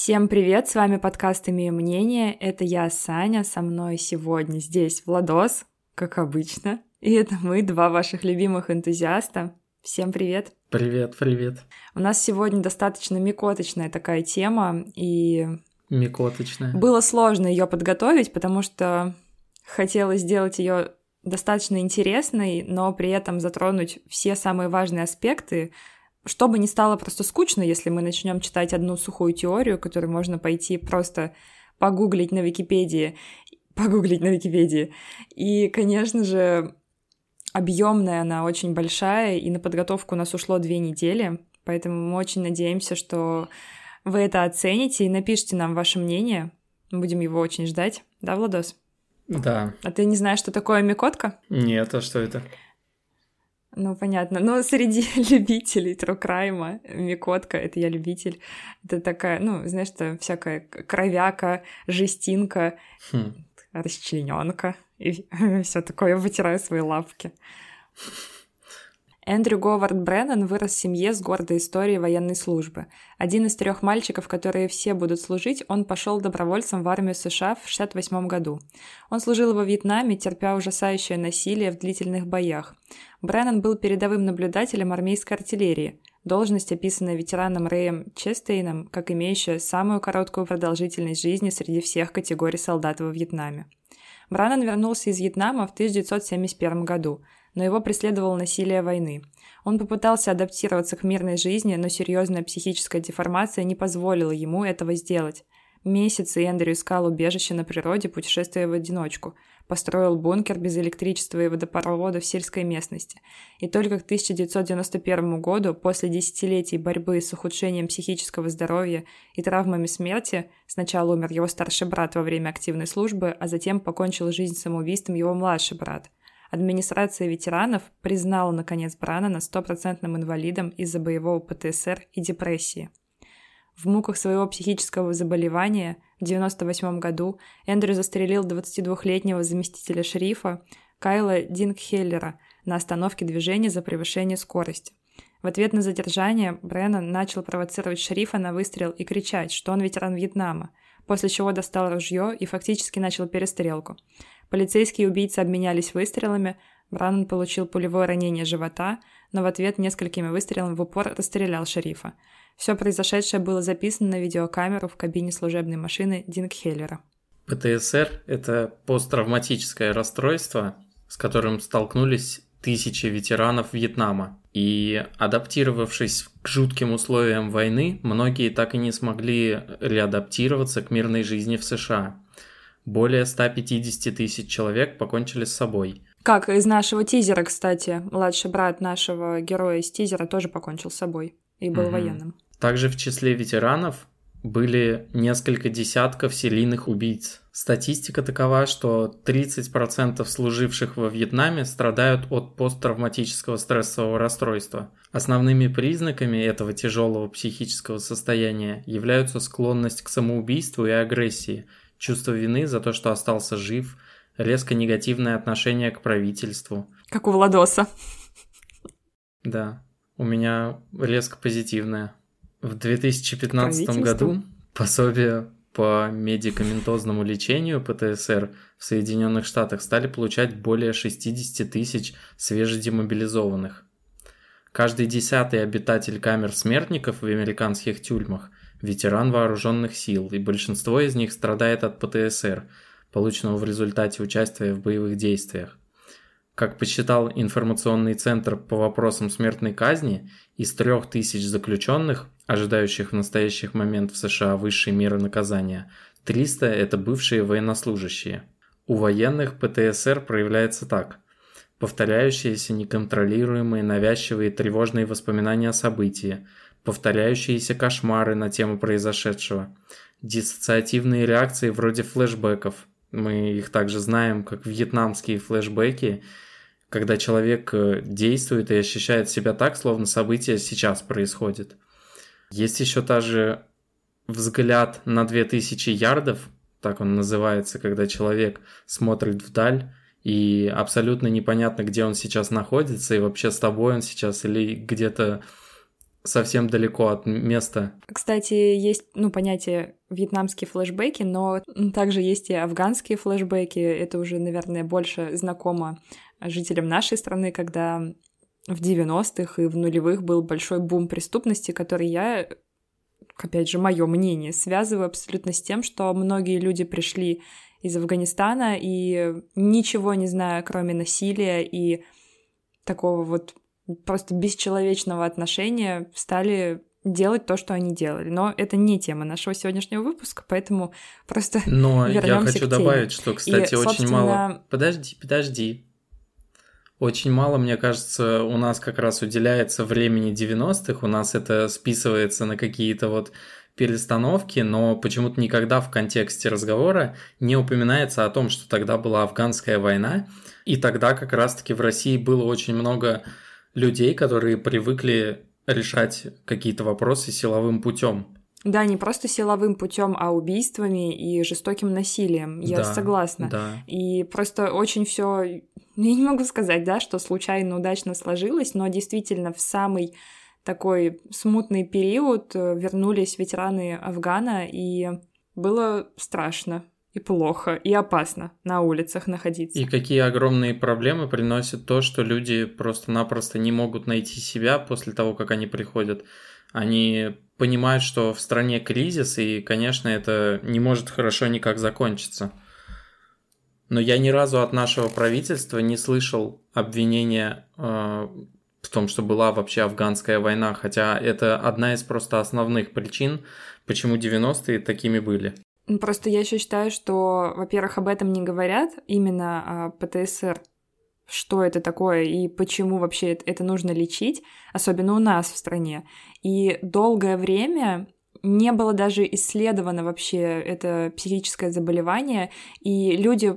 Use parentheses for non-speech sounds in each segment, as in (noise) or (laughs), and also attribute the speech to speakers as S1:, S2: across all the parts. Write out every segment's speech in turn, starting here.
S1: Всем привет, с вами подкаст «Имею мнение». Это я, Саня, со мной сегодня здесь Владос, как обычно. И это мы, два ваших любимых энтузиаста. Всем привет.
S2: Привет, привет.
S1: У нас сегодня достаточно микоточная такая тема, и...
S2: Микоточная.
S1: Было сложно ее подготовить, потому что хотелось сделать ее достаточно интересной, но при этом затронуть все самые важные аспекты, чтобы не стало просто скучно, если мы начнем читать одну сухую теорию, которую можно пойти просто погуглить на Википедии, погуглить на Википедии. И, конечно же, объемная она очень большая, и на подготовку у нас ушло две недели, поэтому мы очень надеемся, что вы это оцените и напишите нам ваше мнение. Будем его очень ждать. Да, Владос?
S2: Да.
S1: А ты не знаешь, что такое микотка?
S2: Нет, а что это?
S1: Ну, понятно. Но среди (laughs) любителей трукрайма Микотка, это я любитель, это такая, ну, знаешь, что всякая кровяка, жестинка, хм. расчлененка и (laughs) все такое. Я вытираю свои лапки. Эндрю Говард Бреннан вырос в семье с гордой историей военной службы. Один из трех мальчиков, которые все будут служить, он пошел добровольцем в армию США в 1968 году. Он служил во Вьетнаме, терпя ужасающее насилие в длительных боях. Бреннан был передовым наблюдателем армейской артиллерии, должность, описанная ветераном Рэем Честейном как имеющая самую короткую продолжительность жизни среди всех категорий солдат во Вьетнаме. Браннан вернулся из Вьетнама в 1971 году – но его преследовало насилие войны. Он попытался адаптироваться к мирной жизни, но серьезная психическая деформация не позволила ему этого сделать. Месяцы Эндрю искал убежище на природе, путешествуя в одиночку. Построил бункер без электричества и водопровода в сельской местности. И только к 1991 году, после десятилетий борьбы с ухудшением психического здоровья и травмами смерти, сначала умер его старший брат во время активной службы, а затем покончил жизнь самоубийством его младший брат – Администрация ветеранов признала, наконец, Бранана стопроцентным инвалидом из-за боевого ПТСР и депрессии. В муках своего психического заболевания в 1998 году Эндрю застрелил 22-летнего заместителя шерифа Кайла Дингхеллера на остановке движения за превышение скорости. В ответ на задержание Бреннан начал провоцировать шерифа на выстрел и кричать, что он ветеран Вьетнама, после чего достал ружье и фактически начал перестрелку. Полицейские и убийцы обменялись выстрелами, Браннан получил пулевое ранение живота, но в ответ несколькими выстрелами в упор расстрелял шерифа. Все произошедшее было записано на видеокамеру в кабине служебной машины Дингхеллера.
S2: ПТСР – это посттравматическое расстройство, с которым столкнулись тысячи ветеранов Вьетнама. И адаптировавшись к жутким условиям войны, многие так и не смогли реадаптироваться к мирной жизни в США. Более 150 тысяч человек покончили с собой.
S1: Как из нашего тизера, кстати. Младший брат нашего героя из тизера тоже покончил с собой и был угу. военным.
S2: Также в числе ветеранов были несколько десятков серийных убийц. Статистика такова, что 30% служивших во Вьетнаме страдают от посттравматического стрессового расстройства. Основными признаками этого тяжелого психического состояния являются склонность к самоубийству и агрессии – чувство вины за то, что остался жив, резко негативное отношение к правительству.
S1: Как у Владоса.
S2: Да, у меня резко позитивное. В 2015 году пособие по медикаментозному лечению ПТСР в Соединенных Штатах стали получать более 60 тысяч свежедемобилизованных. Каждый десятый обитатель камер смертников в американских тюрьмах ветеран вооруженных сил, и большинство из них страдает от ПТСР, полученного в результате участия в боевых действиях. Как посчитал информационный центр по вопросам смертной казни, из трех тысяч заключенных, ожидающих в настоящий момент в США высшей меры наказания, 300 – это бывшие военнослужащие. У военных ПТСР проявляется так. Повторяющиеся неконтролируемые навязчивые тревожные воспоминания о событии – повторяющиеся кошмары на тему произошедшего, диссоциативные реакции вроде флешбеков. Мы их также знаем как вьетнамские флешбеки, когда человек э, действует и ощущает себя так, словно событие сейчас происходит. Есть еще также взгляд на 2000 ярдов, так он называется, когда человек смотрит вдаль, и абсолютно непонятно, где он сейчас находится, и вообще с тобой он сейчас или где-то совсем далеко от места.
S1: Кстати, есть, ну, понятие вьетнамские флешбеки, но также есть и афганские флешбеки. Это уже, наверное, больше знакомо жителям нашей страны, когда в 90-х и в нулевых был большой бум преступности, который я, опять же, мое мнение, связываю абсолютно с тем, что многие люди пришли из Афганистана и ничего не зная, кроме насилия и такого вот просто бесчеловечного отношения, стали делать то, что они делали. Но это не тема нашего сегодняшнего выпуска, поэтому просто
S2: Но я хочу добавить, что, кстати, и, очень собственно... мало... Подожди, подожди. Очень мало, мне кажется, у нас как раз уделяется времени 90-х, у нас это списывается на какие-то вот перестановки, но почему-то никогда в контексте разговора не упоминается о том, что тогда была афганская война, и тогда как раз-таки в России было очень много людей, которые привыкли решать какие-то вопросы силовым путем.
S1: Да, не просто силовым путем, а убийствами и жестоким насилием. Я да, согласна.
S2: Да.
S1: И просто очень все. Ну, я не могу сказать, да, что случайно удачно сложилось, но действительно в самый такой смутный период э, вернулись ветераны Афгана, и было страшно и плохо, и опасно на улицах находиться.
S2: И какие огромные проблемы приносит то, что люди просто-напросто не могут найти себя после того, как они приходят. Они понимают, что в стране кризис, и, конечно, это не может хорошо никак закончиться. Но я ни разу от нашего правительства не слышал обвинения э, в том, что была вообще афганская война, хотя это одна из просто основных причин, почему 90-е такими были.
S1: Просто я еще считаю, что, во-первых, об этом не говорят именно о ПТСР, что это такое и почему вообще это нужно лечить, особенно у нас в стране. И долгое время не было даже исследовано вообще это психическое заболевание, и люди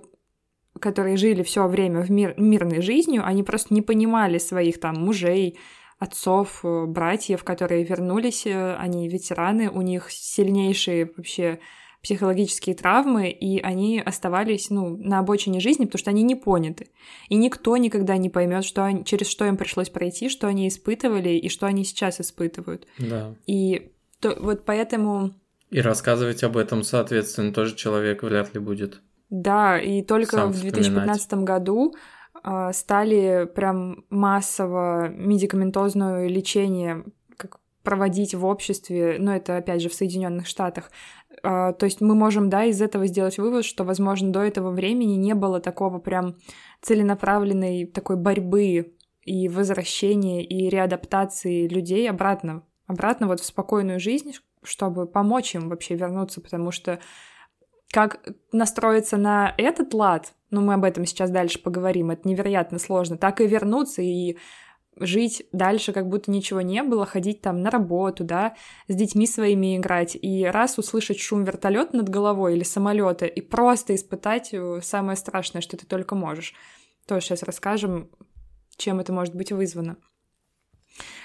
S1: которые жили все время в мир, мирной жизнью, они просто не понимали своих там мужей, отцов, братьев, которые вернулись, э, они ветераны, у них сильнейшие вообще психологические травмы, и они оставались, ну, на обочине жизни, потому что они не поняты. И никто никогда не поймет, что они, через что им пришлось пройти, что они испытывали и что они сейчас испытывают.
S2: Да.
S1: И то, вот поэтому...
S2: И рассказывать об этом, соответственно, тоже человек вряд ли будет.
S1: Да, и только Сам в 2015 вспоминать. году э, стали прям массово медикаментозное лечение проводить в обществе, но это опять же в Соединенных Штатах. А, то есть мы можем, да, из этого сделать вывод, что, возможно, до этого времени не было такого прям целенаправленной такой борьбы и возвращения и реадаптации людей обратно, обратно вот в спокойную жизнь, чтобы помочь им вообще вернуться, потому что как настроиться на этот лад, ну мы об этом сейчас дальше поговорим, это невероятно сложно, так и вернуться и жить дальше, как будто ничего не было, ходить там на работу, да, с детьми своими играть, и раз услышать шум вертолета над головой или самолета, и просто испытать э, самое страшное, что ты только можешь. Тоже сейчас расскажем, чем это может быть вызвано.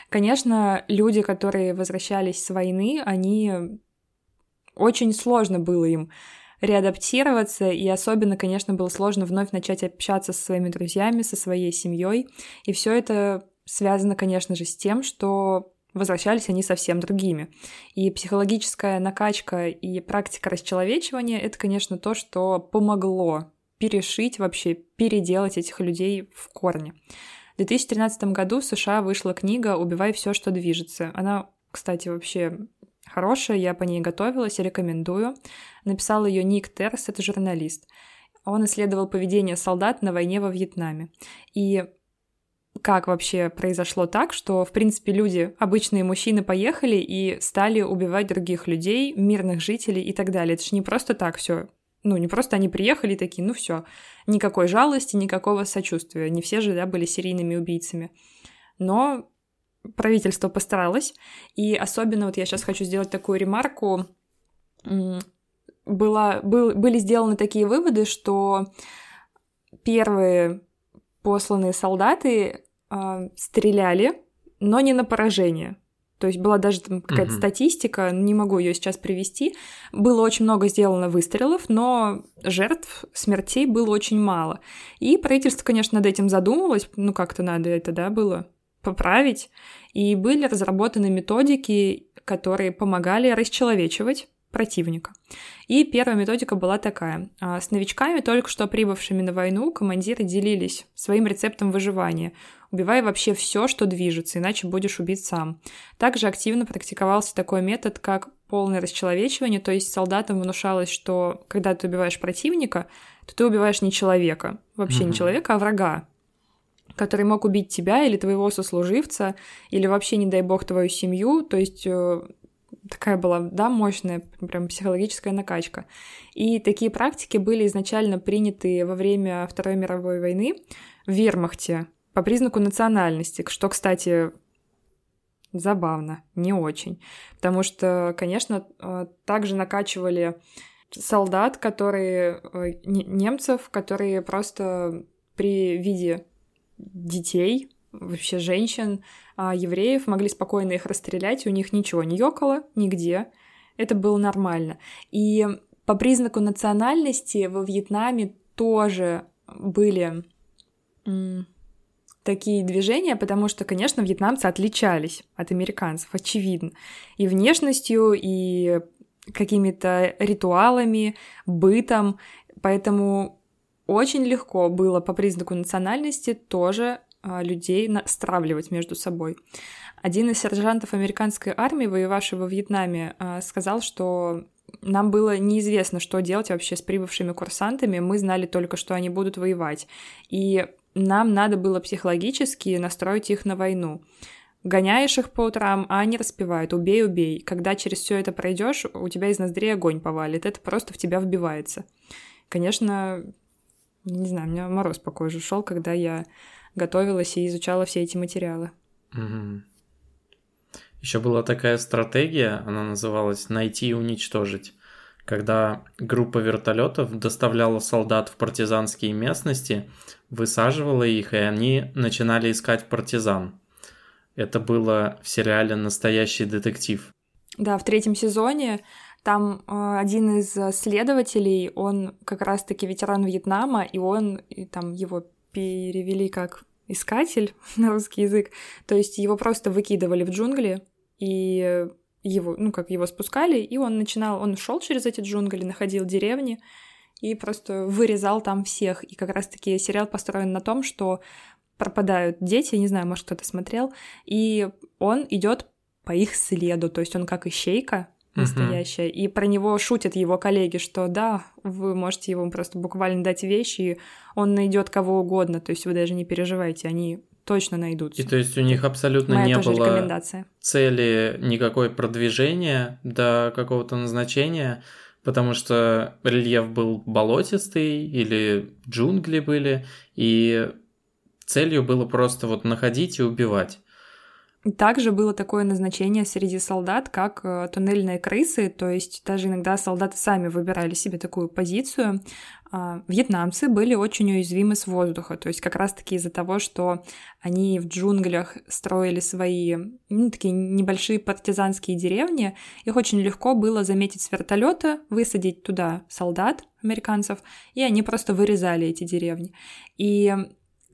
S1: Конечно, люди, которые возвращались с войны, они очень сложно было им реадаптироваться, и особенно, конечно, было сложно вновь начать общаться со своими друзьями, со своей семьей, и все это связано, конечно же, с тем, что возвращались они совсем другими. И психологическая накачка и практика расчеловечивания — это, конечно, то, что помогло перешить вообще, переделать этих людей в корне. В 2013 году в США вышла книга «Убивай все, что движется». Она, кстати, вообще хорошая, я по ней готовилась, рекомендую. Написал ее Ник Терс, это журналист. Он исследовал поведение солдат на войне во Вьетнаме. И как вообще произошло так, что, в принципе, люди, обычные мужчины, поехали и стали убивать других людей, мирных жителей и так далее. Это же не просто так все. Ну, не просто они приехали и такие, ну все, никакой жалости, никакого сочувствия. Не все же, да, были серийными убийцами. Но правительство постаралось, и особенно вот я сейчас хочу сделать такую ремарку. Было, был, были сделаны такие выводы, что первые посланные солдаты э, стреляли, но не на поражение. То есть была даже там какая-то угу. статистика, не могу ее сейчас привести. Было очень много сделано выстрелов, но жертв, смертей было очень мало. И правительство, конечно, над этим задумалось, ну как-то надо это, да, было поправить, и были разработаны методики, которые помогали расчеловечивать противника. И первая методика была такая. А, с новичками, только что прибывшими на войну, командиры делились своим рецептом выживания. Убивай вообще все, что движется, иначе будешь убить сам. Также активно практиковался такой метод, как полное расчеловечивание, то есть солдатам внушалось, что когда ты убиваешь противника, то ты убиваешь не человека, вообще mm-hmm. не человека, а врага, который мог убить тебя или твоего сослуживца, или вообще, не дай бог, твою семью. То есть э, такая была, да, мощная прям психологическая накачка. И такие практики были изначально приняты во время Второй мировой войны в вермахте по признаку национальности, что, кстати, забавно, не очень. Потому что, конечно, э, также накачивали солдат, которые э, немцев, которые просто при виде детей, вообще женщин, а, евреев, могли спокойно их расстрелять, у них ничего не ёкало нигде. Это было нормально. И по признаку национальности во Вьетнаме тоже были такие движения, потому что, конечно, вьетнамцы отличались от американцев, очевидно. И внешностью, и какими-то ритуалами, бытом. Поэтому очень легко было по признаку национальности тоже а, людей стравливать между собой. Один из сержантов американской армии, воевавший во Вьетнаме, а, сказал, что нам было неизвестно, что делать вообще с прибывшими курсантами, мы знали только, что они будут воевать. И нам надо было психологически настроить их на войну. Гоняешь их по утрам, а они распевают «убей, убей». Когда через все это пройдешь, у тебя из ноздрей огонь повалит. Это просто в тебя вбивается. Конечно, не знаю, у меня мороз по коже шел, когда я готовилась и изучала все эти материалы.
S2: Угу. Еще была такая стратегия, она называлась «найти и уничтожить», когда группа вертолетов доставляла солдат в партизанские местности, высаживала их, и они начинали искать партизан. Это было в сериале «Настоящий детектив».
S1: Да, в третьем сезоне там э, один из следователей, он как раз-таки ветеран Вьетнама, и он, и там его перевели как искатель (laughs) на русский язык. То есть его просто выкидывали в джунгли, и его, ну, как его спускали, и он начинал, он шел через эти джунгли, находил деревни и просто вырезал там всех. И как раз-таки сериал построен на том, что пропадают дети, не знаю, может, кто-то смотрел, и он идет по их следу, то есть он как ищейка, настоящая. Uh-huh. И про него шутят его коллеги, что да, вы можете ему просто буквально дать вещи, и он найдет кого угодно. То есть вы даже не переживайте, они точно найдутся.
S2: И то есть у них абсолютно Моя не было цели никакой продвижения до какого-то назначения, потому что рельеф был болотистый или джунгли были, и целью было просто вот находить и убивать.
S1: Также было такое назначение среди солдат, как э, туннельные крысы, то есть даже иногда солдаты сами выбирали себе такую позицию. А, вьетнамцы были очень уязвимы с воздуха, то есть как раз-таки из-за того, что они в джунглях строили свои ну, такие небольшие партизанские деревни, их очень легко было заметить с вертолета, высадить туда солдат американцев, и они просто вырезали эти деревни. И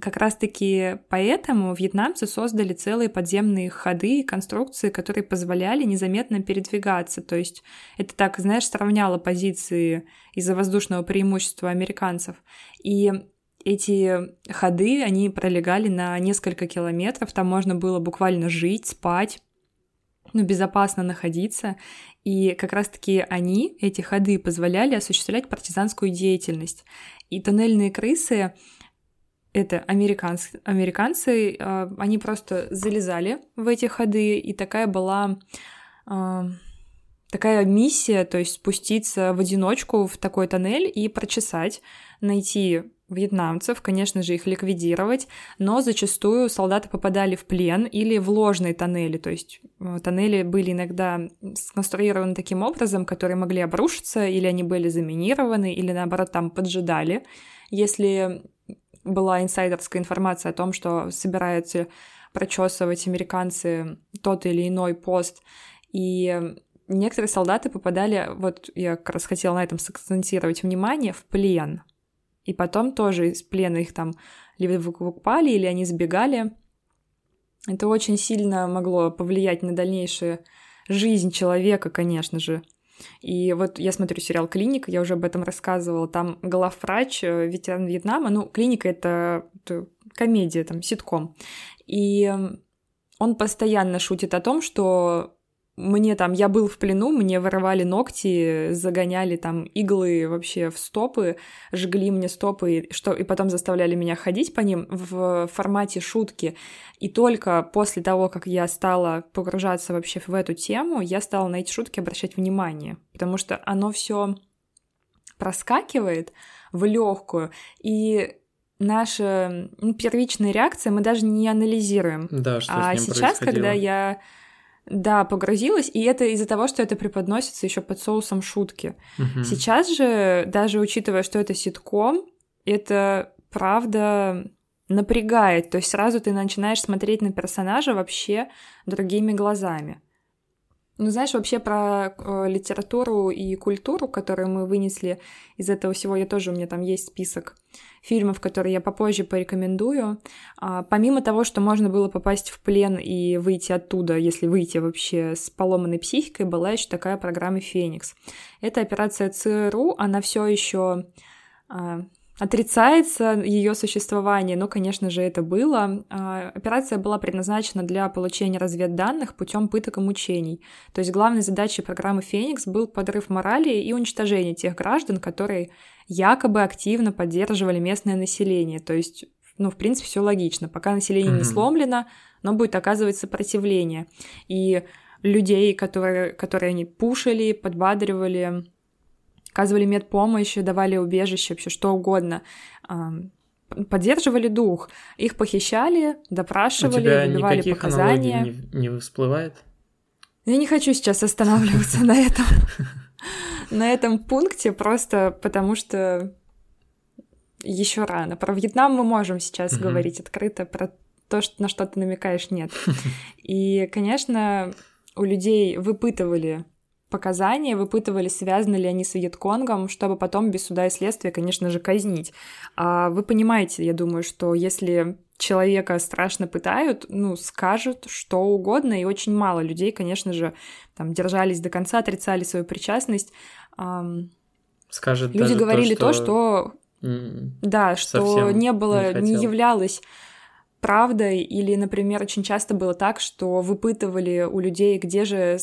S1: как раз-таки поэтому вьетнамцы создали целые подземные ходы и конструкции, которые позволяли незаметно передвигаться. То есть это так, знаешь, сравняло позиции из-за воздушного преимущества американцев. И эти ходы, они пролегали на несколько километров, там можно было буквально жить, спать, ну, безопасно находиться. И как раз-таки они, эти ходы, позволяли осуществлять партизанскую деятельность. И тоннельные крысы это американцы, американцы, они просто залезали в эти ходы, и такая была а, такая миссия, то есть спуститься в одиночку в такой тоннель и прочесать, найти вьетнамцев, конечно же, их ликвидировать, но зачастую солдаты попадали в плен или в ложные тоннели, то есть э, тоннели были иногда сконструированы таким образом, которые могли обрушиться, или они были заминированы, или наоборот там поджидали. Если была инсайдерская информация о том, что собираются прочесывать американцы тот или иной пост, и некоторые солдаты попадали, вот я как раз хотела на этом сакцентировать внимание, в плен. И потом тоже из плена их там либо выкупали, или они сбегали. Это очень сильно могло повлиять на дальнейшую жизнь человека, конечно же. И вот я смотрю сериал «Клиника», я уже об этом рассказывала, там главврач, э, ветеран Вьетнама, ну, «Клиника» — это, комедия, там, ситком. И он постоянно шутит о том, что мне там, я был в плену, мне вырывали ногти, загоняли там иглы вообще в стопы, жгли мне стопы, что, и потом заставляли меня ходить по ним в формате шутки. И только после того, как я стала погружаться вообще в эту тему, я стала на эти шутки обращать внимание, потому что оно все проскакивает в легкую, и наша первичная реакция мы даже не анализируем.
S2: Да, что
S1: а сейчас, когда я да, погрузилась, и это из-за того, что это преподносится еще под соусом шутки.
S2: Угу.
S1: Сейчас же, даже учитывая, что это ситком, это правда напрягает. То есть сразу ты начинаешь смотреть на персонажа вообще другими глазами. Ну, знаешь, вообще про э, литературу и культуру, которую мы вынесли из этого всего, я тоже, у меня там есть список фильмов, которые я попозже порекомендую. А, помимо того, что можно было попасть в плен и выйти оттуда, если выйти вообще с поломанной психикой, была еще такая программа «Феникс». Это операция ЦРУ, она все еще а, отрицается ее существование, но, конечно же, это было. А, операция была предназначена для получения разведданных путем пыток и мучений. То есть главной задачей программы «Феникс» был подрыв морали и уничтожение тех граждан, которые якобы активно поддерживали местное население. То есть, ну, в принципе, все логично. Пока население mm-hmm. не сломлено, но будет оказывать сопротивление. И людей, которые, которые они пушили, подбадривали, оказывали медпомощь, давали убежище, вообще что угодно, поддерживали дух. Их похищали, допрашивали, выбивали показания.
S2: Не, не всплывает?
S1: Я не хочу сейчас останавливаться на этом на этом пункте, просто потому что еще рано. Про Вьетнам мы можем сейчас говорить открыто, про то, на что ты намекаешь, нет. (laughs) И, конечно, у людей выпытывали показания, выпытывали, связаны ли они с Вьетконгом, чтобы потом без суда и следствия, конечно же, казнить. А вы понимаете, я думаю, что если человека страшно пытают, ну, скажут что угодно, и очень мало людей, конечно же, там держались до конца, отрицали свою причастность.
S2: Скажет
S1: Люди говорили
S2: то,
S1: что... то, что... Да, что не было, не, не являлось правдой, или, например, очень часто было так, что выпытывали у людей, где же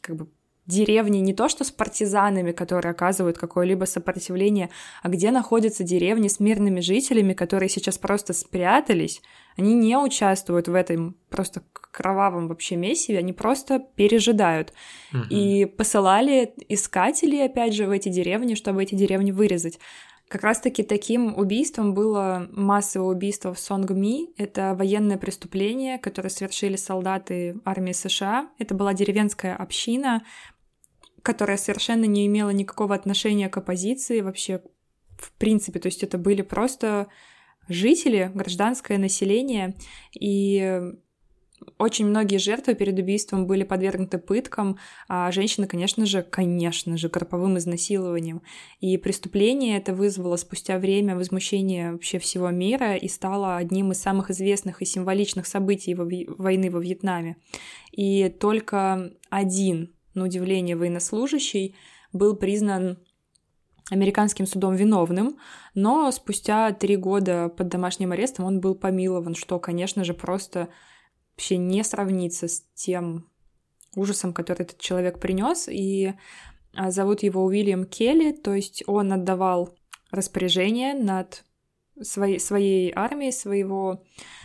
S1: как бы деревни не то что с партизанами, которые оказывают какое-либо сопротивление, а где находятся деревни с мирными жителями, которые сейчас просто спрятались, они не участвуют в этом просто кровавом вообще месиве, они просто пережидают. Угу. И посылали искателей, опять же, в эти деревни, чтобы эти деревни вырезать. Как раз-таки таким убийством было массовое убийство в Сонгми. Это военное преступление, которое совершили солдаты армии США. Это была деревенская община, которая совершенно не имела никакого отношения к оппозиции вообще, в принципе. То есть это были просто жители, гражданское население, и очень многие жертвы перед убийством были подвергнуты пыткам, а женщины, конечно же, конечно же, групповым изнасилованием. И преступление это вызвало спустя время возмущение вообще всего мира и стало одним из самых известных и символичных событий во войны во Вьетнаме. И только один на удивление военнослужащий, был признан американским судом виновным, но спустя три года под домашним арестом он был помилован, что, конечно же, просто вообще не сравнится с тем ужасом, который этот человек принес. И а, зовут его Уильям Келли, то есть он отдавал распоряжение над своей, своей армией, своего,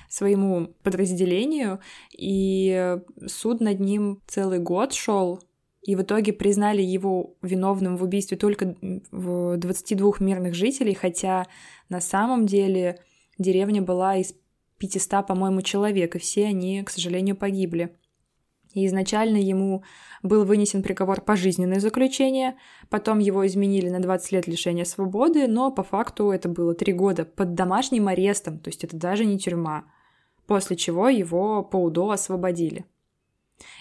S1: своему подразделению, и суд над ним целый год шел, и в итоге признали его виновным в убийстве только 22 мирных жителей, хотя на самом деле деревня была из 500, по-моему, человек, и все они, к сожалению, погибли. И изначально ему был вынесен приговор пожизненное заключение, потом его изменили на 20 лет лишения свободы, но по факту это было 3 года под домашним арестом, то есть это даже не тюрьма, после чего его по УДО освободили.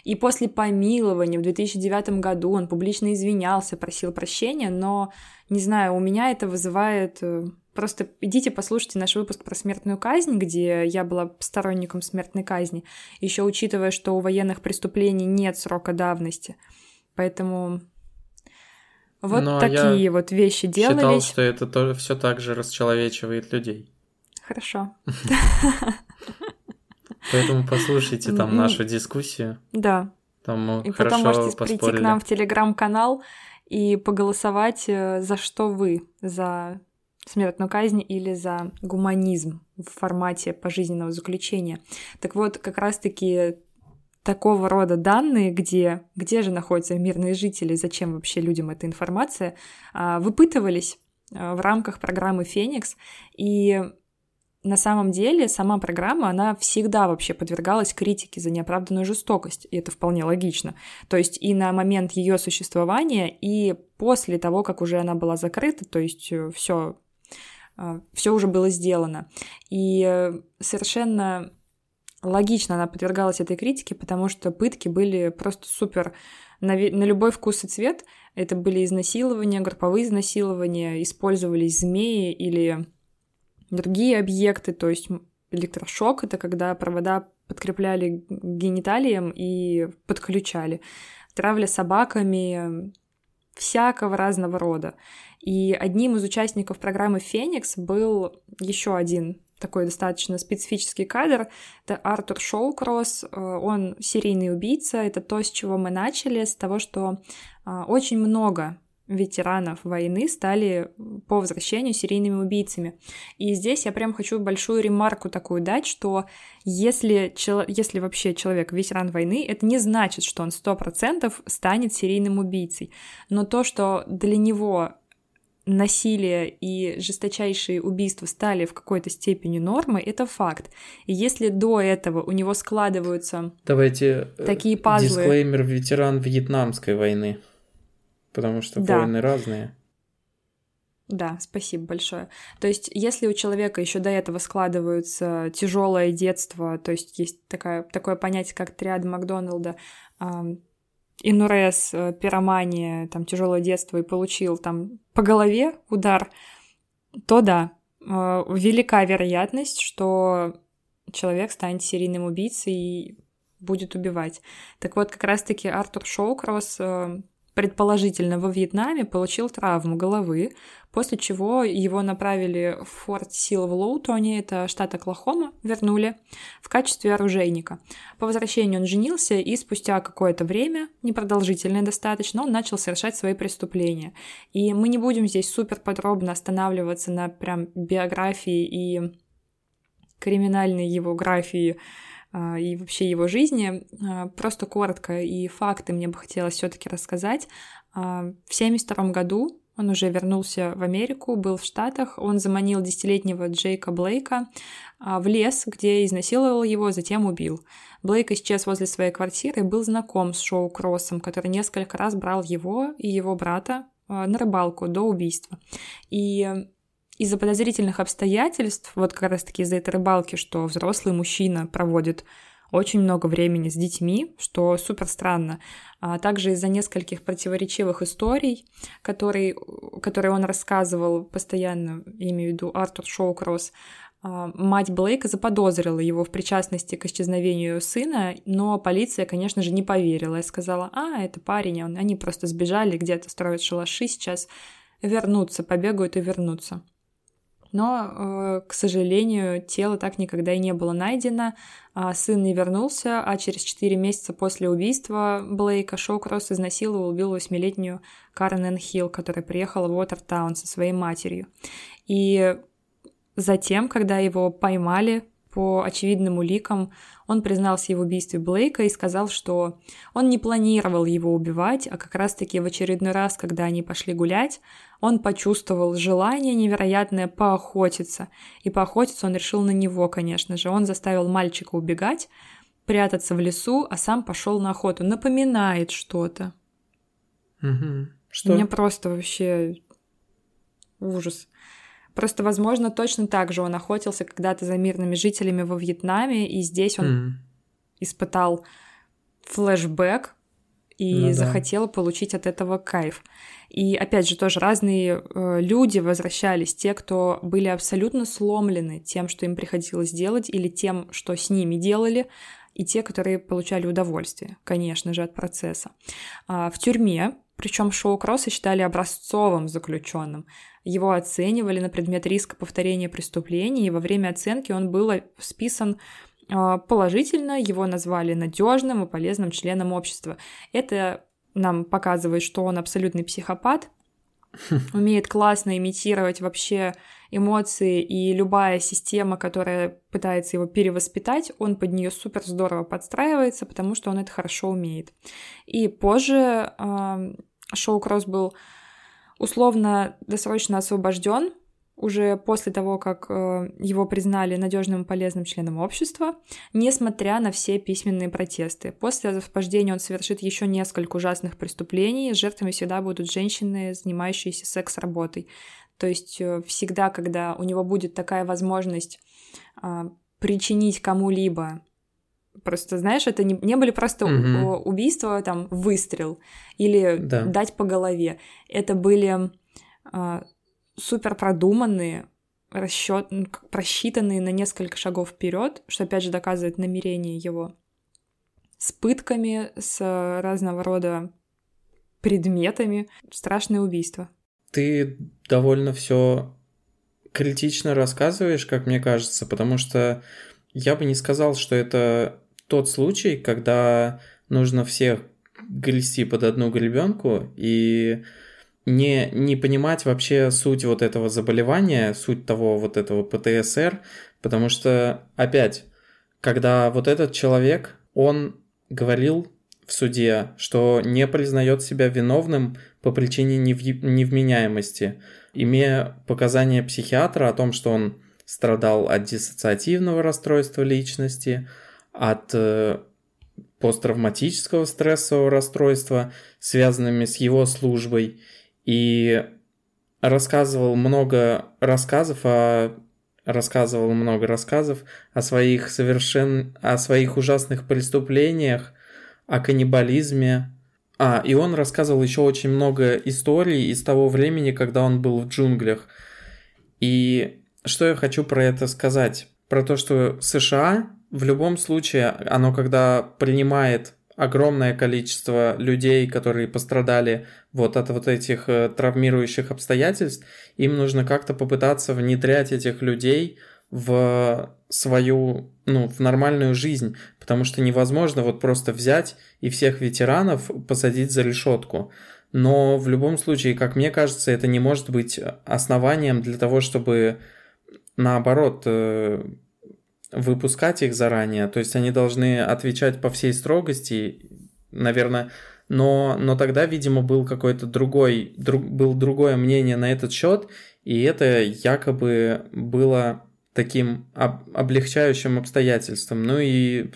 S1: И после помилования в 2009 году он публично извинялся, просил прощения, но, не знаю, у меня это вызывает э, Просто идите послушайте наш выпуск про смертную казнь, где я была сторонником смертной казни, еще учитывая, что у военных преступлений нет срока давности. Поэтому вот Но ну, а такие вот вещи делались.
S2: Считал, что это тоже все так же расчеловечивает людей.
S1: Хорошо. (laughs)
S2: Поэтому послушайте там нашу дискуссию.
S1: Да.
S2: Там мы
S1: и хорошо потом можете поспорили. прийти к нам в телеграм-канал и поголосовать э, за что вы, за смертную казнь или за гуманизм в формате пожизненного заключения. Так вот, как раз-таки такого рода данные, где, где же находятся мирные жители, зачем вообще людям эта информация, а, выпытывались а, в рамках программы «Феникс», и на самом деле сама программа, она всегда вообще подвергалась критике за неоправданную жестокость, и это вполне логично. То есть и на момент ее существования, и после того, как уже она была закрыта, то есть все э, все уже было сделано. И э, совершенно логично она подвергалась этой критике, потому что пытки были просто супер на, на любой вкус и цвет. Это были изнасилования, групповые изнасилования, использовались змеи или другие объекты, то есть электрошок — это когда провода подкрепляли гениталиям и подключали. Травля собаками, всякого разного рода. И одним из участников программы «Феникс» был еще один такой достаточно специфический кадр. Это Артур Шоукросс. Э, он серийный убийца. Это то, с чего мы начали, с того, что э, очень много ветеранов войны стали по возвращению серийными убийцами. И здесь я прям хочу большую ремарку такую дать, что если, если вообще человек ветеран войны, это не значит, что он сто процентов станет серийным убийцей. Но то, что для него насилие и жесточайшие убийства стали в какой-то степени нормой, это факт. И если до этого у него складываются
S2: Давайте
S1: э, такие пазлы...
S2: Дисклеймер ветеран Вьетнамской войны. Потому что да. войны разные.
S1: Да, спасибо большое. То есть, если у человека еще до этого складываются тяжелое детство, то есть есть такая, такое понятие, как триад Макдоналда, эм, инурез, э, пиромания, там тяжелое детство и получил там по голове удар, то да, э, велика вероятность, что человек станет серийным убийцей и будет убивать. Так вот, как раз-таки Артур Шоукросс э, предположительно во Вьетнаме, получил травму головы, после чего его направили в форт Сил в Лоутоне, это штат Оклахома, вернули в качестве оружейника. По возвращению он женился, и спустя какое-то время, непродолжительное достаточно, он начал совершать свои преступления. И мы не будем здесь супер подробно останавливаться на прям биографии и криминальной его графии и вообще его жизни. А, просто коротко и факты мне бы хотелось все-таки рассказать. А, в 1972 году он уже вернулся в Америку, был в Штатах. Он заманил десятилетнего Джейка Блейка в лес, где изнасиловал его, затем убил. Блейк исчез возле своей квартиры был знаком с Шоу Кроссом, который несколько раз брал его и его брата на рыбалку до убийства. И из-за подозрительных обстоятельств, вот как раз-таки из-за этой рыбалки, что взрослый мужчина проводит очень много времени с детьми, что супер странно, а также из-за нескольких противоречивых историй, которые, которые он рассказывал постоянно, я имею в виду Артур Шоукросс, а, мать Блейка заподозрила его в причастности к исчезновению сына, но полиция, конечно же, не поверила. И сказала, а, это парень, он, они просто сбежали, где-то строят шалаши, сейчас вернутся, побегают и вернутся но, э, к сожалению, тело так никогда и не было найдено. А сын не вернулся, а через 4 месяца после убийства Блейка Шоукросс изнасиловал и убил восьмилетнюю Карен Хилл, которая приехала в Уотертаун со своей матерью. И затем, когда его поймали по очевидным уликам, он признался в убийстве Блейка и сказал, что он не планировал его убивать, а как раз-таки в очередной раз, когда они пошли гулять, он почувствовал желание невероятное поохотиться. И поохотиться он решил на него, конечно же. Он заставил мальчика убегать, прятаться в лесу, а сам пошел на охоту. Напоминает что-то.
S2: Угу. Что?
S1: Мне просто вообще ужас. Просто, возможно, точно так же он охотился когда-то за мирными жителями во Вьетнаме, и здесь он mm. испытал флешбэк и ну, захотел да. получить от этого кайф. И опять же, тоже разные э, люди возвращались, те, кто были абсолютно сломлены тем, что им приходилось делать, или тем, что с ними делали, и те, которые получали удовольствие, конечно же, от процесса. А в тюрьме, причем Шоу Кросса считали образцовым заключенным. Его оценивали на предмет риска повторения преступлений, и во время оценки он был списан а, положительно, его назвали надежным и полезным членом общества. Это нам показывает, что он абсолютный психопат, (laughs) умеет классно имитировать вообще эмоции, и любая система, которая пытается его перевоспитать, он под нее супер здорово подстраивается, потому что он это хорошо умеет. И позже э, Шоу Кросс был условно досрочно освобожден уже после того, как э, его признали надежным и полезным членом общества, несмотря на все письменные протесты. После освобождения он совершит еще несколько ужасных преступлений. Жертвами всегда будут женщины, занимающиеся секс-работой. То есть э, всегда, когда у него будет такая возможность а, причинить кому-либо Просто, знаешь, это не, не были просто угу. убийства, там, выстрел или да. дать по голове. Это были а, супер продуманные, расчет, просчитанные на несколько шагов вперед, что опять же доказывает намерение его с пытками, с разного рода предметами. Страшное убийство.
S2: Ты довольно все критично рассказываешь, как мне кажется, потому что я бы не сказал, что это тот случай, когда нужно всех грести под одну гребенку и не, не понимать вообще суть вот этого заболевания, суть того вот этого ПТСР, потому что, опять, когда вот этот человек, он говорил в суде, что не признает себя виновным по причине нев- невменяемости, имея показания психиатра о том, что он страдал от диссоциативного расстройства личности, от э, посттравматического стрессового расстройства, связанными с его службой, и рассказывал много рассказов о рассказывал много рассказов о своих совершен... о своих ужасных преступлениях, о каннибализме. А, и он рассказывал еще очень много историй из того времени, когда он был в джунглях. И что я хочу про это сказать? Про то, что США в любом случае, оно когда принимает огромное количество людей, которые пострадали вот от вот этих э, травмирующих обстоятельств, им нужно как-то попытаться внедрять этих людей в свою, ну, в нормальную жизнь, потому что невозможно вот просто взять и всех ветеранов посадить за решетку. Но в любом случае, как мне кажется, это не может быть основанием для того, чтобы наоборот э, выпускать их заранее, то есть они должны отвечать по всей строгости, наверное, но, но тогда, видимо, был какой-то другой, друг, был другое мнение на этот счет, и это якобы было таким об, облегчающим обстоятельством. Ну и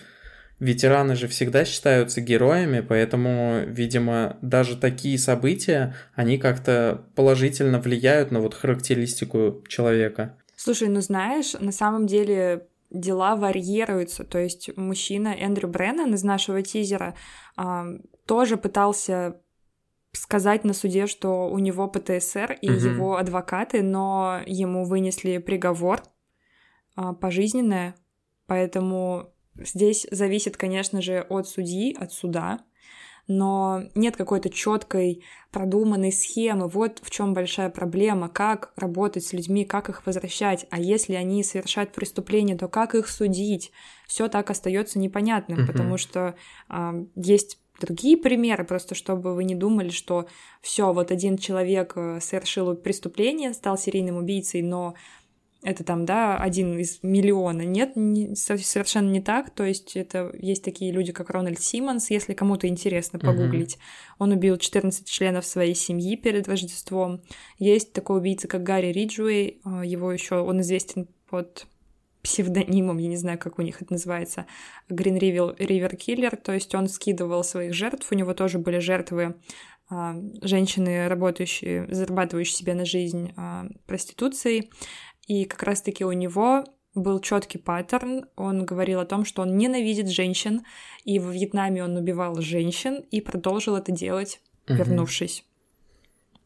S2: ветераны же всегда считаются героями, поэтому, видимо, даже такие события, они как-то положительно влияют на вот характеристику человека.
S1: Слушай, ну знаешь, на самом деле дела варьируются. То есть мужчина Эндрю Бреннан из нашего тизера а, тоже пытался сказать на суде, что у него ПТСР и угу. его адвокаты, но ему вынесли приговор а, пожизненное, поэтому здесь зависит, конечно же, от судьи, от суда но нет какой-то четкой продуманной схемы. Вот в чем большая проблема, как работать с людьми, как их возвращать, а если они совершают преступление, то как их судить? Все так остается непонятным, угу. потому что э, есть другие примеры, просто чтобы вы не думали, что все, вот один человек э, совершил преступление, стал серийным убийцей, но это там, да, один из миллиона. Нет, не, совершенно не так. То есть это есть такие люди, как Рональд Симмонс, если кому-то интересно погуглить. Mm-hmm. Он убил 14 членов своей семьи перед Рождеством. Есть такой убийца, как Гарри Риджуэй. А, его еще он известен под псевдонимом, я не знаю, как у них это называется, Green River, River Killer, то есть он скидывал своих жертв, у него тоже были жертвы а, женщины, работающие, зарабатывающие себе на жизнь а, проституцией, и как раз-таки у него был четкий паттерн. Он говорил о том, что он ненавидит женщин, и в Вьетнаме он убивал женщин и продолжил это делать, угу. вернувшись.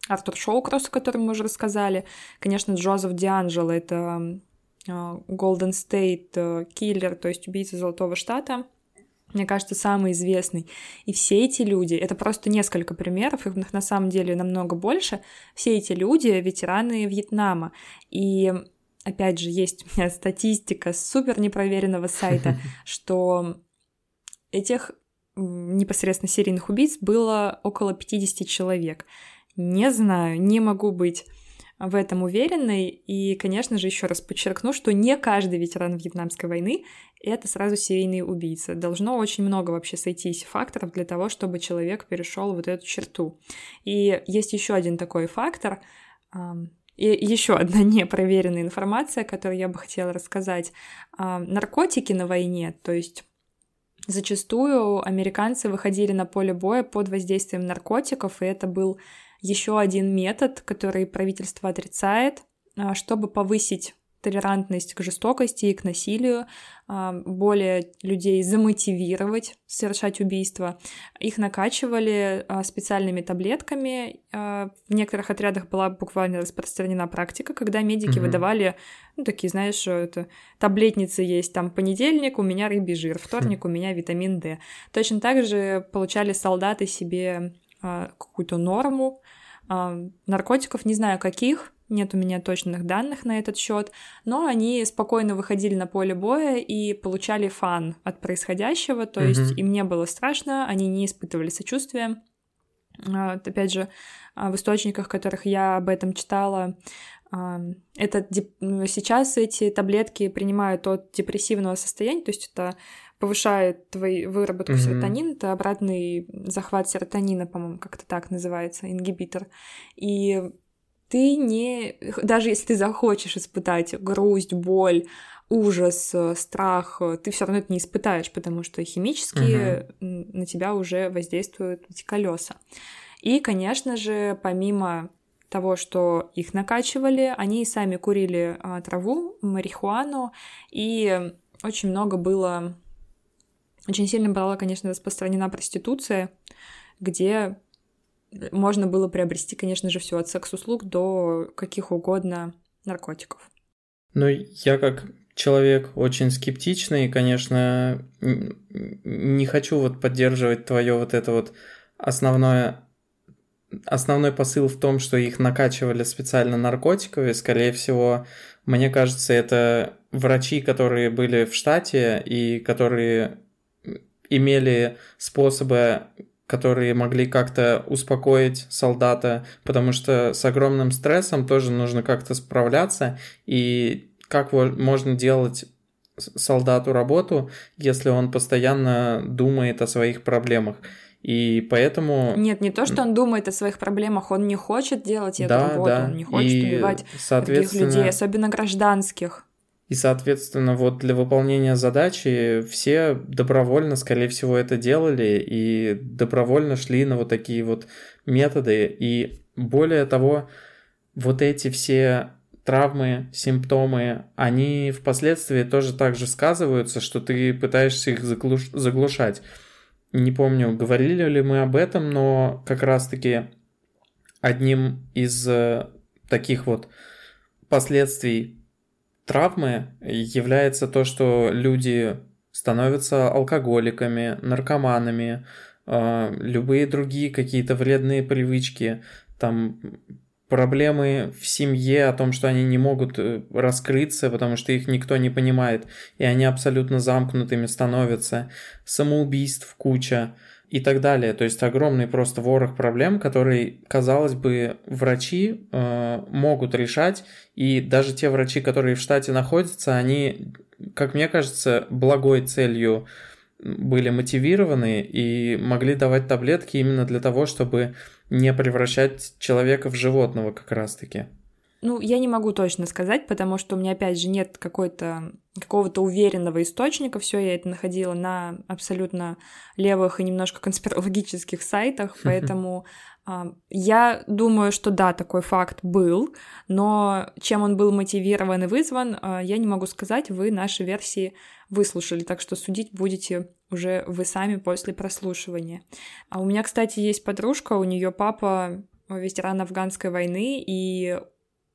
S1: Артур Шоукросс, о котором мы уже рассказали. Конечно, Джозеф Дианджело — это Golden State Killer, то есть убийца Золотого Штата — мне кажется, самый известный. И все эти люди, это просто несколько примеров, их на самом деле намного больше, все эти люди — ветераны Вьетнама. И опять же, есть у меня статистика с супер непроверенного сайта, (laughs) что этих непосредственно серийных убийц было около 50 человек. Не знаю, не могу быть в этом уверенной. И, конечно же, еще раз подчеркну, что не каждый ветеран Вьетнамской войны — это сразу серийный убийца. Должно очень много вообще сойтись факторов для того, чтобы человек перешел вот эту черту. И есть еще один такой фактор, и еще одна (laughs) непроверенная информация, которую я бы хотела рассказать. Наркотики на войне, то есть зачастую американцы выходили на поле боя под воздействием наркотиков, и это был еще один метод, который правительство отрицает, а, чтобы повысить толерантность к жестокости и к насилию, а, более людей замотивировать совершать убийства. Их накачивали а, специальными таблетками. В некоторых отрядах была буквально распространена практика, когда медики mm-hmm. выдавали, ну, такие, знаешь, это таблетницы есть, там, понедельник у меня рыбий жир, вторник mm-hmm. у меня витамин D. Точно так же получали солдаты себе какую-то норму, наркотиков, не знаю каких, нет у меня точных данных на этот счет, но они спокойно выходили на поле боя и получали фан от происходящего, то mm-hmm. есть им не было страшно, они не испытывали сочувствия. Опять же, в источниках, которых я об этом читала, это сейчас эти таблетки принимают от депрессивного состояния, то есть это повышает твою выработку mm-hmm. серотонина, это обратный захват серотонина, по-моему, как-то так называется, ингибитор. И ты не... Даже если ты захочешь испытать грусть, боль, ужас, страх, ты все равно это не испытаешь, потому что химически uh-huh. на тебя уже воздействуют эти колеса. И, конечно же, помимо того, что их накачивали, они и сами курили а, траву, марихуану, и очень много было очень сильно была, конечно, распространена проституция, где можно было приобрести, конечно же, все от секс-услуг до каких угодно наркотиков.
S2: Ну, я как человек очень скептичный, конечно, не хочу вот поддерживать твое вот это вот основное основной посыл в том, что их накачивали специально наркотиками, скорее всего, мне кажется, это врачи, которые были в штате и которые имели способы, которые могли как-то успокоить солдата, потому что с огромным стрессом тоже нужно как-то справляться, и как можно делать солдату работу, если он постоянно думает о своих проблемах. И поэтому...
S1: Нет, не то, что он думает о своих проблемах, он не хочет делать эту да, работу, да. он не хочет и, убивать других людей, особенно гражданских.
S2: И, соответственно, вот для выполнения задачи все добровольно, скорее всего, это делали и добровольно шли на вот такие вот методы. И более того, вот эти все травмы, симптомы, они впоследствии тоже так же сказываются, что ты пытаешься их заглуш... заглушать. Не помню, говорили ли мы об этом, но как раз-таки одним из э, таких вот последствий травмы является то, что люди становятся алкоголиками, наркоманами, э, любые другие какие-то вредные привычки, там проблемы в семье, о том, что они не могут э, раскрыться, потому что их никто не понимает, и они абсолютно замкнутыми становятся, самоубийств куча и так далее. То есть огромный просто ворох проблем, которые, казалось бы, врачи э, могут решать, и даже те врачи, которые в штате находятся, они, как мне кажется, благой целью были мотивированы и могли давать таблетки именно для того, чтобы не превращать человека в животного как раз-таки.
S1: Ну, я не могу точно сказать, потому что у меня, опять же, нет какой-то какого-то уверенного источника. Все я это находила на абсолютно левых и немножко конспирологических сайтах, поэтому а, я думаю, что да, такой факт был, но чем он был мотивирован и вызван, а, я не могу сказать, вы наши версии выслушали, так что судить будете уже вы сами после прослушивания. А у меня, кстати, есть подружка, у нее папа ветеран афганской войны, и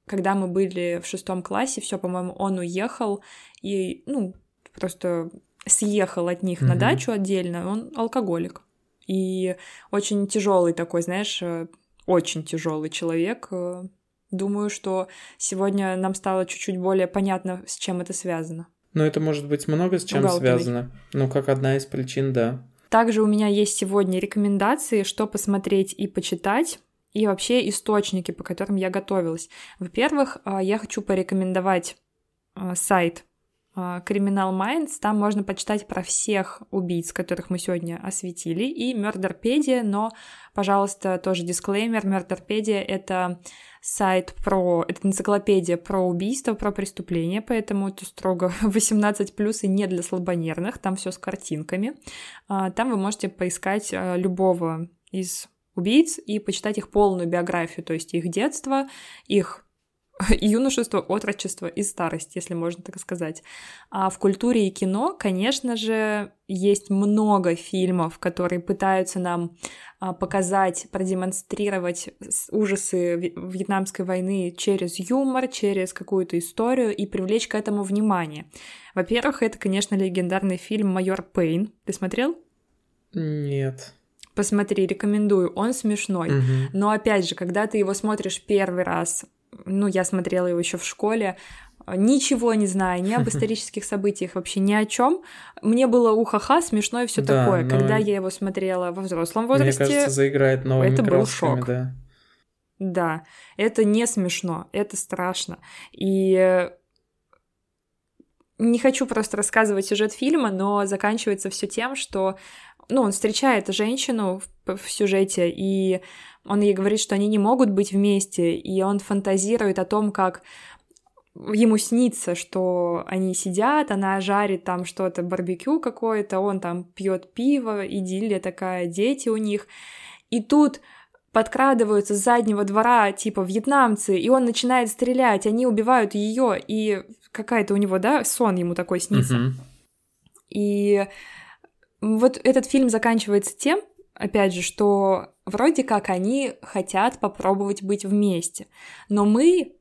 S1: когда мы были в шестом классе, все, по-моему, он уехал и, ну, просто съехал от них mm-hmm. на дачу отдельно, он алкоголик. И очень тяжелый такой, знаешь, э, очень тяжелый человек. Э, думаю, что сегодня нам стало чуть-чуть более понятно, с чем это связано.
S2: Ну, это может быть много с чем Угалкиной. связано. Ну, как одна из причин, да.
S1: Также у меня есть сегодня рекомендации, что посмотреть и почитать и вообще источники, по которым я готовилась. Во-первых, а, я хочу порекомендовать а, сайт а, Criminal Minds, там можно почитать про всех убийц, которых мы сегодня осветили, и Murderpedia, но, пожалуйста, тоже дисклеймер, Murderpedia — это сайт про... это энциклопедия про убийство, про преступления, поэтому это строго (laughs) 18+, и не для слабонервных, там все с картинками. Там вы можете поискать любого из убийц и почитать их полную биографию, то есть их детство, их (laughs) юношество, отрочество и старость, если можно так сказать. А в культуре и кино, конечно же, есть много фильмов, которые пытаются нам а, показать, продемонстрировать ужасы Вьетнамской войны через юмор, через какую-то историю и привлечь к этому внимание. Во-первых, это, конечно, легендарный фильм «Майор Пейн». Ты смотрел?
S2: Нет.
S1: Посмотри, рекомендую, он смешной. Угу. Но опять же, когда ты его смотришь первый раз, ну, я смотрела его еще в школе, ничего не зная ни об (laughs) исторических событиях, вообще ни о чем. Мне было ухаха, смешно и все да, такое. Но... Когда я его смотрела во взрослом возрасте,
S2: Мне кажется, заиграет новыми
S1: это
S2: был
S1: шок.
S2: Да.
S1: да, это не смешно, это страшно. И не хочу просто рассказывать сюжет фильма, но заканчивается все тем, что ну, он встречает женщину в, в сюжете, и он ей говорит, что они не могут быть вместе, и он фантазирует о том, как ему снится, что они сидят, она жарит там что-то, барбекю какое-то, он там пьет пиво, идиллия такая, дети у них. И тут подкрадываются с заднего двора, типа, вьетнамцы, и он начинает стрелять, они убивают ее, и какая-то у него, да, сон ему такой снится. Mm-hmm. И вот этот фильм заканчивается тем, опять же, что вроде как они хотят попробовать быть вместе, но мы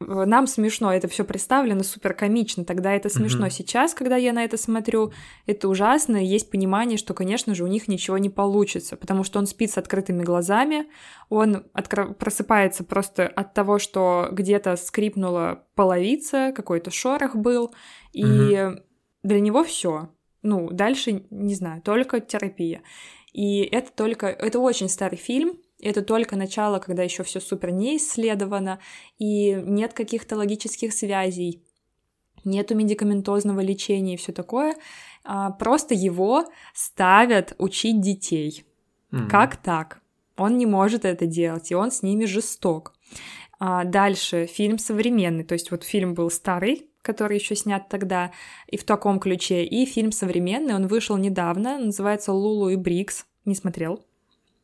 S1: нам смешно, это все представлено супер комично, тогда это смешно. Mm-hmm. Сейчас, когда я на это смотрю, это ужасно, и есть понимание, что, конечно же, у них ничего не получится, потому что он спит с открытыми глазами, он откро- просыпается просто от того, что где-то скрипнула половица, какой-то шорох был, и mm-hmm. для него все. Ну, дальше, не знаю, только терапия. И это только... Это очень старый фильм, это только начало, когда еще все супер не исследовано, и нет каких-то логических связей, нету медикаментозного лечения и все такое. А, просто его ставят учить детей. Mm-hmm. Как так? Он не может это делать, и он с ними жесток. А дальше фильм современный, то есть вот фильм был старый, который еще снят тогда, и в таком ключе. И фильм современный, он вышел недавно, называется «Лулу и Брикс». Не смотрел?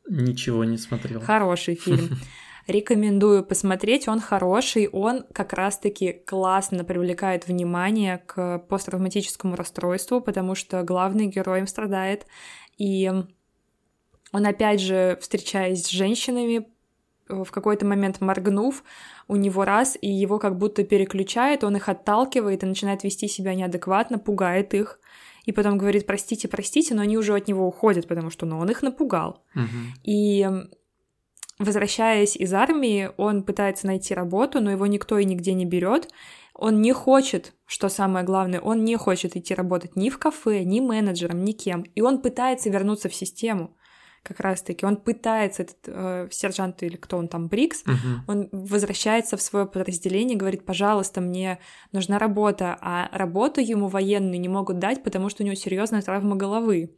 S2: Ничего не смотрел.
S1: Хороший (laughs) фильм. Рекомендую посмотреть, он хороший, он как раз-таки классно привлекает внимание к посттравматическому расстройству, потому что главный герой им страдает, и он опять же, встречаясь с женщинами, в какой-то момент моргнув, у него раз, и его как будто переключает, он их отталкивает и начинает вести себя неадекватно, пугает их, и потом говорит «простите, простите», но они уже от него уходят, потому что ну, он их напугал.
S2: Угу.
S1: И возвращаясь из армии, он пытается найти работу, но его никто и нигде не берет. Он не хочет, что самое главное, он не хочет идти работать ни в кафе, ни менеджером, ни кем. И он пытается вернуться в систему как раз-таки он пытается, этот э, сержант или кто он там, Брикс,
S2: uh-huh.
S1: он возвращается в свое подразделение, говорит, пожалуйста, мне нужна работа, а работу ему военную не могут дать, потому что у него серьезная травма головы.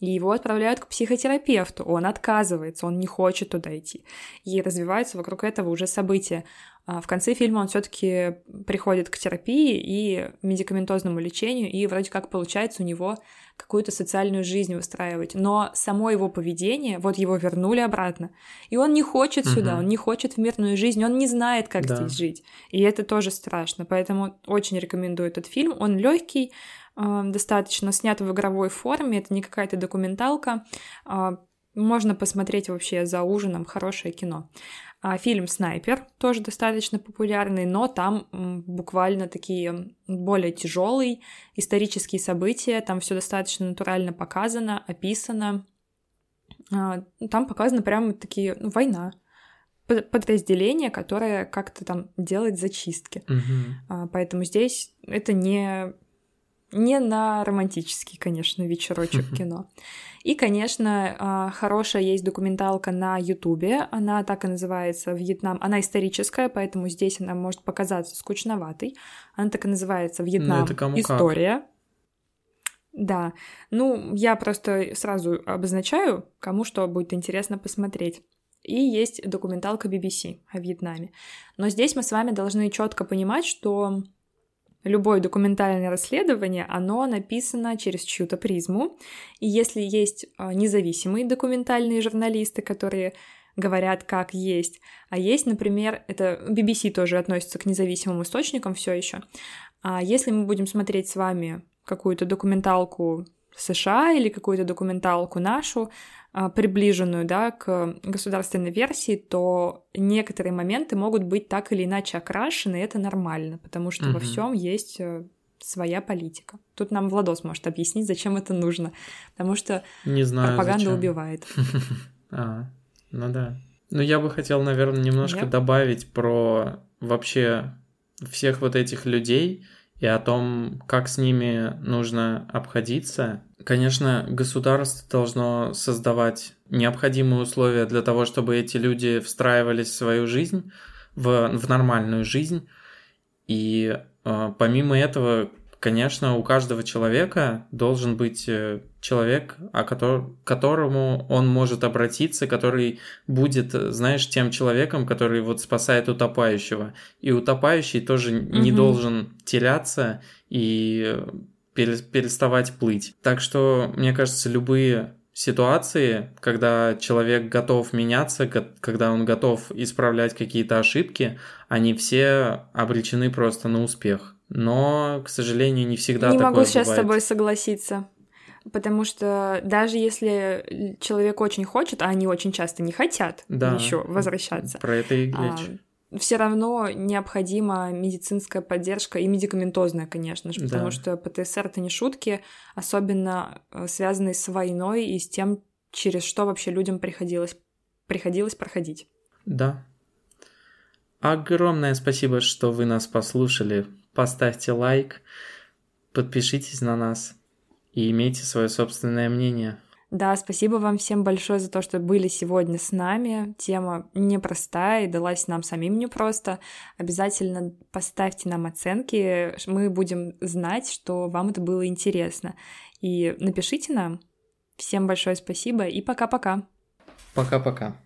S1: И его отправляют к психотерапевту. Он отказывается, он не хочет туда идти. И развиваются вокруг этого уже события. А в конце фильма он все-таки приходит к терапии и медикаментозному лечению, и вроде как получается у него какую-то социальную жизнь выстраивать. Но само его поведение, вот его вернули обратно, и он не хочет угу. сюда, он не хочет в мирную жизнь, он не знает, как да. здесь жить. И это тоже страшно. Поэтому очень рекомендую этот фильм. Он легкий, достаточно снят в игровой форме, это не какая-то документалка. Э, можно посмотреть вообще за ужином хорошее кино. А фильм «Снайпер» тоже достаточно популярный, но там буквально такие более тяжелые исторические события, там все достаточно натурально показано, описано. А, там показано прямо такие, ну, война, подразделение, которое как-то там делает зачистки.
S2: Угу.
S1: Поэтому здесь это не не на романтический, конечно, вечерочек кино. И, конечно, а, хорошая есть документалка на Ютубе. Она так и называется «Вьетнам». Она историческая, поэтому здесь она может показаться скучноватой. Она так и называется «Вьетнам. Ну, История». Как. Да, ну, я просто сразу обозначаю, кому что будет интересно посмотреть. И есть документалка BBC о Вьетнаме. Но здесь мы с вами должны четко понимать, что любое документальное расследование, оно написано через чью-то призму. И если есть а, независимые документальные журналисты, которые говорят, как есть, а есть, например, это BBC тоже относится к независимым источникам все еще. А если мы будем смотреть с вами какую-то документалку США или какую-то документалку нашу, а, приближенную да, к государственной версии, то некоторые моменты могут быть так или иначе окрашены, и это нормально, потому что угу. во всем есть э, своя политика. Тут нам Владос может объяснить, зачем это нужно, потому что
S2: Не знаю,
S1: пропаганда
S2: зачем.
S1: убивает. (laughs)
S2: А, ну да. Ну я бы хотел, наверное, немножко добавить про вообще всех вот этих людей и о том, как с ними нужно обходиться. Конечно, государство должно создавать необходимые условия для того, чтобы эти люди встраивались в свою жизнь, в, в нормальную жизнь. И э, помимо этого, конечно, у каждого человека должен быть э, человек, о котор- которому он может обратиться, который будет, знаешь, тем человеком, который вот спасает утопающего. И утопающий тоже угу. не должен теряться и переставать плыть. Так что, мне кажется, любые ситуации, когда человек готов меняться, когда он готов исправлять какие-то ошибки, они все обречены просто на успех. Но, к сожалению, не всегда
S1: не
S2: такое
S1: могу сейчас
S2: бывает.
S1: с тобой согласиться. Потому что даже если человек очень хочет, а они очень часто не хотят да, еще возвращаться.
S2: Про это и речь. А,
S1: все равно необходима медицинская поддержка и медикаментозная, конечно же, потому да. что ПТСР это не шутки, особенно э, связанные с войной и с тем, через что вообще людям приходилось, приходилось проходить.
S2: Да. Огромное спасибо, что вы нас послушали. Поставьте лайк, подпишитесь на нас и имейте свое собственное мнение.
S1: Да, спасибо вам всем большое за то, что были сегодня с нами. Тема непростая и далась нам самим непросто. Обязательно поставьте нам оценки, мы будем знать, что вам это было интересно. И напишите нам. Всем большое спасибо и пока-пока.
S2: Пока-пока.